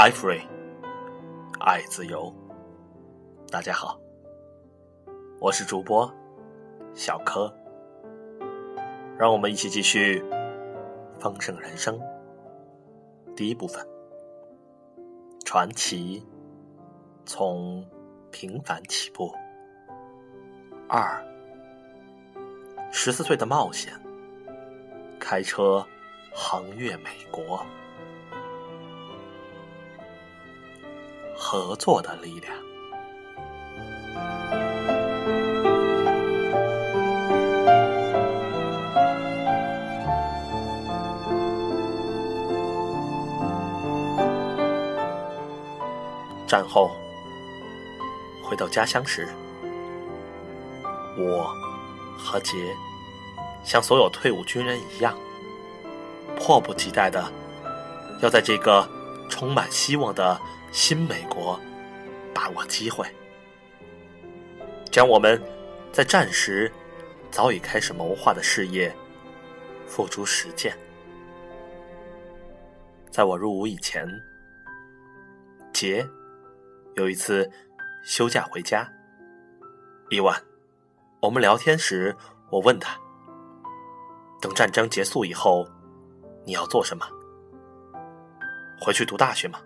爱 free，爱自由。大家好，我是主播小柯，让我们一起继续丰盛人生第一部分。传奇从平凡起步。二，十四岁的冒险，开车横越美国。合作的力量。战后回到家乡时，我和杰像所有退伍军人一样，迫不及待的要在这个充满希望的。新美国，把握机会，将我们在战时早已开始谋划的事业付诸实践。在我入伍以前，杰有一次休假回家，一晚我们聊天时，我问他：“等战争结束以后，你要做什么？回去读大学吗？”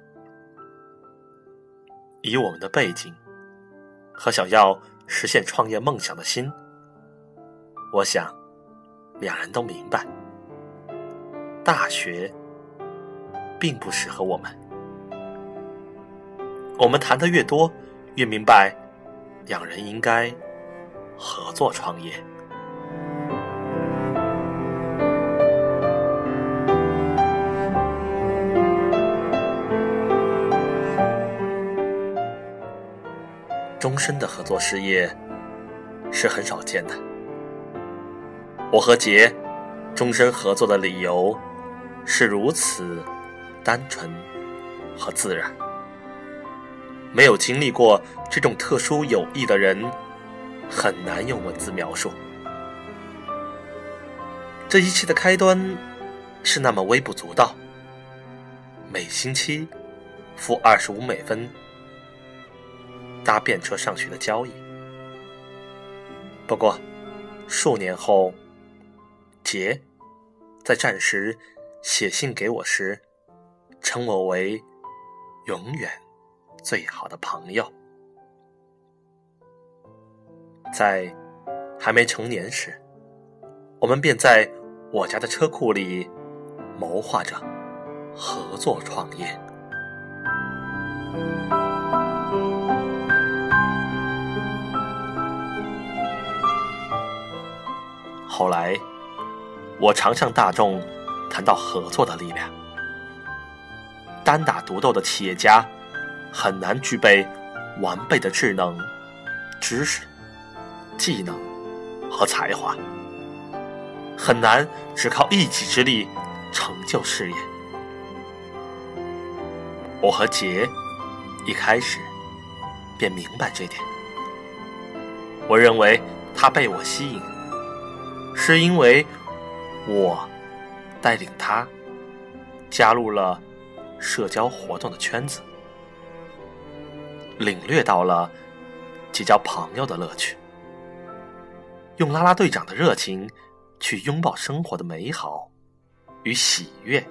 以我们的背景和想要实现创业梦想的心，我想两人都明白，大学并不适合我们。我们谈的越多，越明白两人应该合作创业。终身的合作事业是很少见的。我和杰终身合作的理由是如此单纯和自然，没有经历过这种特殊友谊的人很难用文字描述。这一切的开端是那么微不足道，每星期付二十五美分。搭便车上学的交易。不过，数年后，杰在战时写信给我时，称我为永远最好的朋友。在还没成年时，我们便在我家的车库里谋划着合作创业。后来，我常向大众谈到合作的力量。单打独斗的企业家很难具备完备的智能、知识、技能和才华，很难只靠一己之力成就事业。我和杰一开始便明白这点。我认为他被我吸引。是因为我带领他加入了社交活动的圈子，领略到了结交朋友的乐趣，用拉拉队长的热情去拥抱生活的美好与喜悦，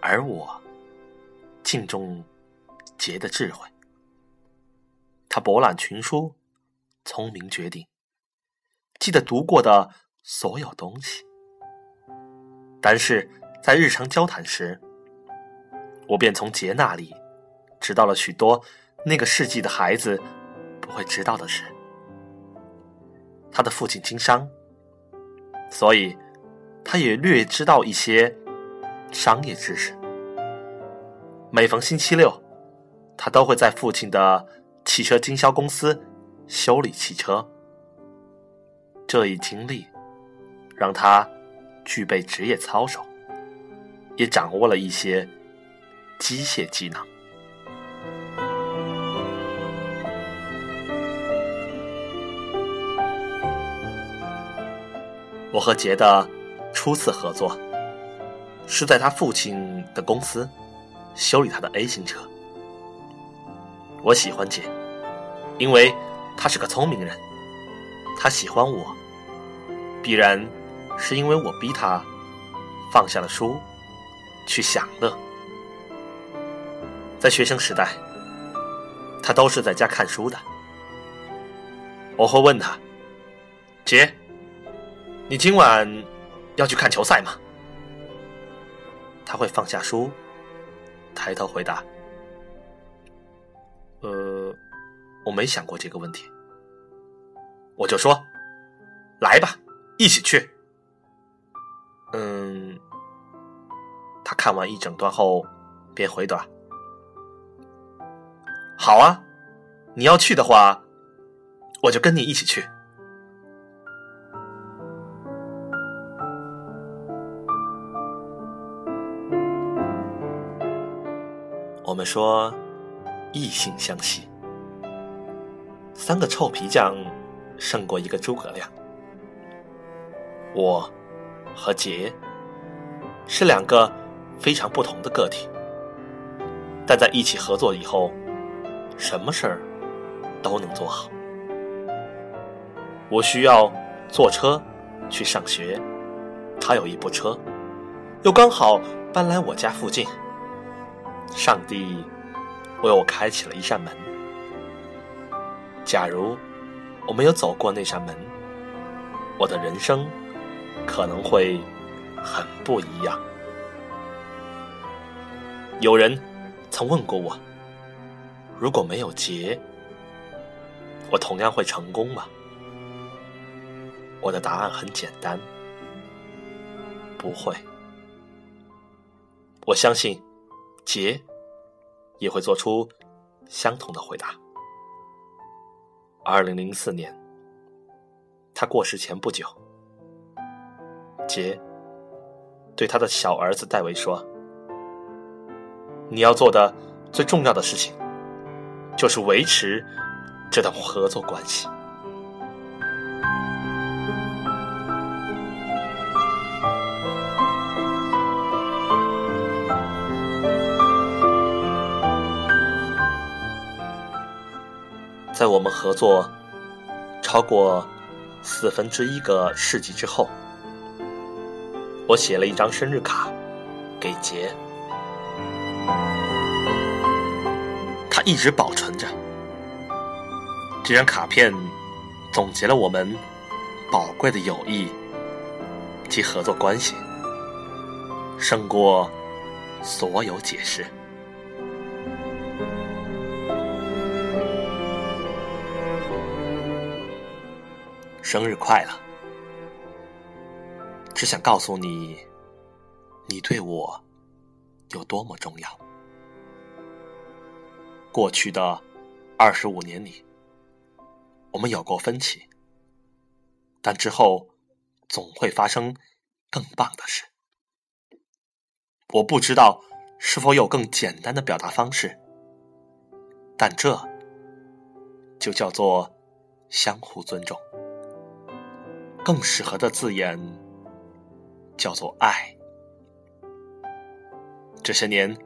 而我敬重杰的智慧，他博览群书，聪明绝顶。记得读过的所有东西，但是在日常交谈时，我便从杰那里知道了许多那个世纪的孩子不会知道的事。他的父亲经商，所以他也略知道一些商业知识。每逢星期六，他都会在父亲的汽车经销公司修理汽车。这一经历，让他具备职业操守，也掌握了一些机械技能。我和杰的初次合作，是在他父亲的公司修理他的 A 型车。我喜欢杰，因为他是个聪明人。他喜欢我，必然是因为我逼他放下了书，去享乐。在学生时代，他都是在家看书的。我会问他：“姐，你今晚要去看球赛吗？”他会放下书，抬头回答：“呃，我没想过这个问题。”我就说：“来吧，一起去。”嗯，他看完一整段后，便回答：“好啊，你要去的话，我就跟你一起去。”我们说，异性相吸，三个臭皮匠胜过一个诸葛亮。我和杰是两个非常不同的个体，但在一起合作以后，什么事儿都能做好。我需要坐车去上学，他有一部车，又刚好搬来我家附近。上帝为我开启了一扇门。假如我没有走过那扇门，我的人生可能会很不一样。有人曾问过我：如果没有结，我同样会成功吗？我的答案很简单：不会。我相信。杰也会做出相同的回答。二零零四年，他过世前不久，杰对他的小儿子戴维说：“你要做的最重要的事情，就是维持这段合作关系。”在我们合作超过四分之一个世纪之后，我写了一张生日卡给杰，他一直保存着。这张卡片总结了我们宝贵的友谊及合作关系，胜过所有解释。生日快乐！只想告诉你，你对我有多么重要。过去的二十五年里，我们有过分歧，但之后总会发生更棒的事。我不知道是否有更简单的表达方式，但这就叫做相互尊重。更适合的字眼叫做爱。这些年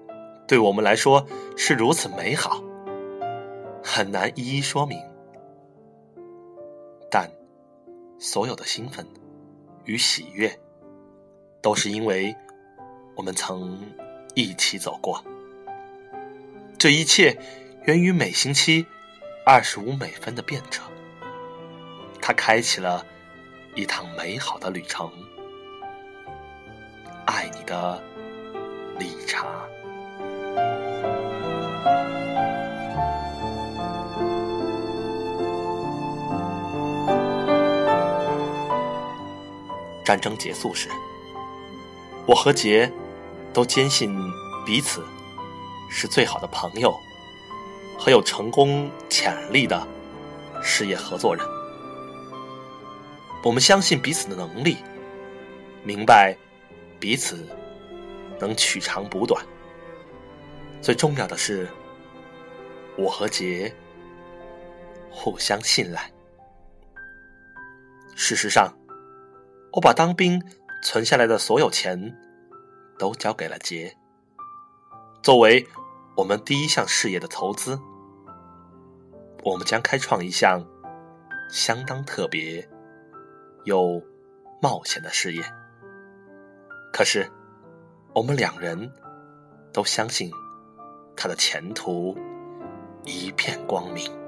对我们来说是如此美好，很难一一说明。但所有的兴奋与喜悦，都是因为我们曾一起走过。这一切源于每星期二十五美分的便车，它开启了。一趟美好的旅程，爱你的理查。战争结束时，我和杰都坚信彼此是最好的朋友和有成功潜力的事业合作人。我们相信彼此的能力，明白彼此能取长补短。最重要的是，我和杰互相信赖。事实上，我把当兵存下来的所有钱都交给了杰，作为我们第一项事业的投资，我们将开创一项相当特别又冒险的事业。可是，我们两人都相信他的前途一片光明。